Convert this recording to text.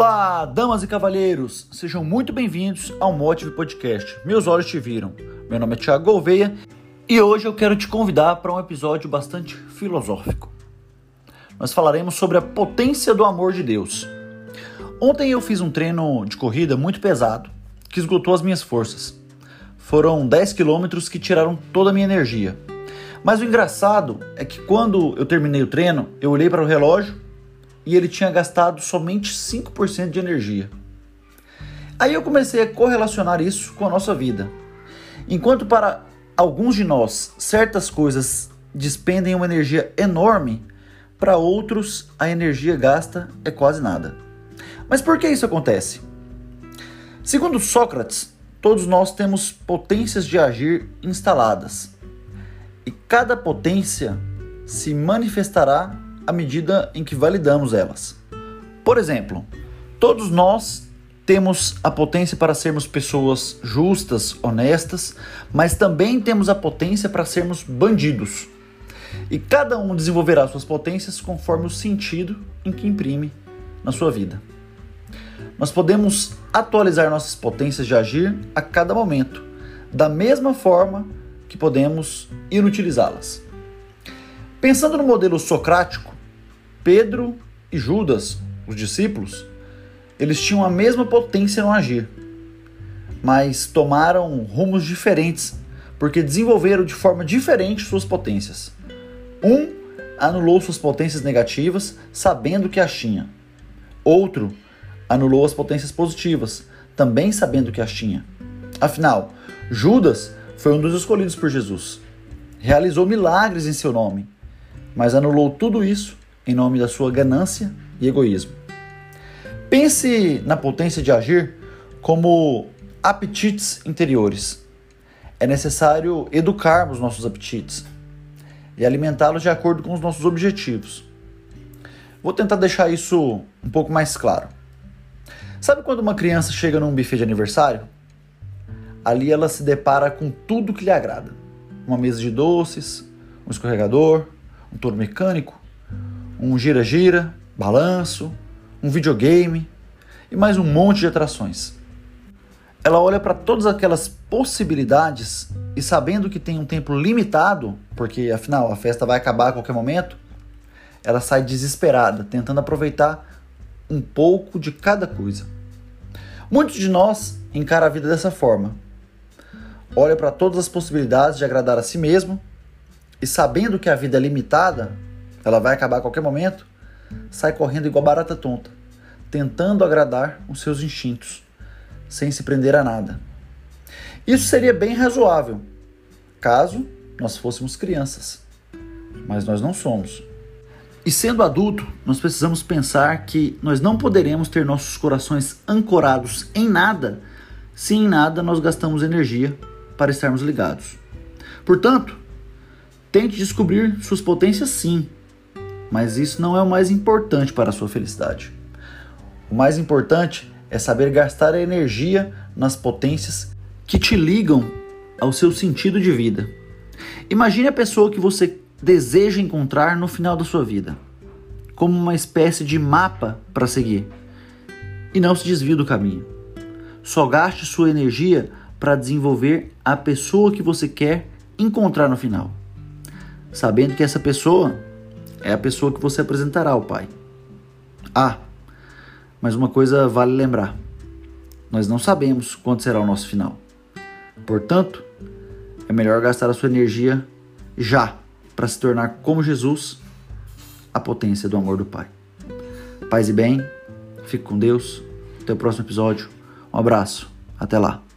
Olá, damas e cavalheiros, sejam muito bem-vindos ao Motive Podcast. Meus olhos te viram. Meu nome é Thiago Gouveia e hoje eu quero te convidar para um episódio bastante filosófico. Nós falaremos sobre a potência do amor de Deus. Ontem eu fiz um treino de corrida muito pesado que esgotou as minhas forças. Foram 10 quilômetros que tiraram toda a minha energia. Mas o engraçado é que quando eu terminei o treino, eu olhei para o relógio e ele tinha gastado somente 5% de energia. Aí eu comecei a correlacionar isso com a nossa vida. Enquanto para alguns de nós certas coisas despendem uma energia enorme, para outros a energia gasta é quase nada. Mas por que isso acontece? Segundo Sócrates, todos nós temos potências de agir instaladas. E cada potência se manifestará à medida em que validamos elas. Por exemplo, todos nós temos a potência para sermos pessoas justas, honestas, mas também temos a potência para sermos bandidos. E cada um desenvolverá suas potências conforme o sentido em que imprime na sua vida. Nós podemos atualizar nossas potências de agir a cada momento, da mesma forma que podemos inutilizá-las. Pensando no modelo socrático, Pedro e Judas, os discípulos, eles tinham a mesma potência no agir, mas tomaram rumos diferentes porque desenvolveram de forma diferente suas potências. Um anulou suas potências negativas sabendo que as tinha. Outro anulou as potências positivas, também sabendo que as tinha. Afinal, Judas foi um dos escolhidos por Jesus. Realizou milagres em seu nome, mas anulou tudo isso em nome da sua ganância e egoísmo. Pense na potência de agir como apetites interiores. É necessário educarmos nossos apetites e alimentá-los de acordo com os nossos objetivos. Vou tentar deixar isso um pouco mais claro. Sabe quando uma criança chega num buffet de aniversário? Ali ela se depara com tudo que lhe agrada: uma mesa de doces, um escorregador, um touro mecânico, um gira-gira, balanço, um videogame e mais um monte de atrações. Ela olha para todas aquelas possibilidades e sabendo que tem um tempo limitado, porque afinal a festa vai acabar a qualquer momento, ela sai desesperada, tentando aproveitar um pouco de cada coisa. Muitos de nós encaram a vida dessa forma. Olha para todas as possibilidades de agradar a si mesmo e sabendo que a vida é limitada, ela vai acabar a qualquer momento, sai correndo igual barata tonta, tentando agradar os seus instintos, sem se prender a nada. Isso seria bem razoável, caso nós fôssemos crianças, mas nós não somos. E sendo adulto, nós precisamos pensar que nós não poderemos ter nossos corações ancorados em nada se em nada nós gastamos energia para estarmos ligados. Portanto, tente descobrir suas potências sim, mas isso não é o mais importante para a sua felicidade. O mais importante é saber gastar a energia nas potências que te ligam ao seu sentido de vida. Imagine a pessoa que você deseja encontrar no final da sua vida, como uma espécie de mapa para seguir. E não se desvie do caminho. Só gaste sua energia para desenvolver a pessoa que você quer encontrar no final, sabendo que essa pessoa é a pessoa que você apresentará ao Pai. Ah, mas uma coisa vale lembrar: nós não sabemos quando será o nosso final. Portanto, é melhor gastar a sua energia já para se tornar como Jesus, a potência do amor do Pai. Paz e bem, fique com Deus. Até o próximo episódio. Um abraço. Até lá.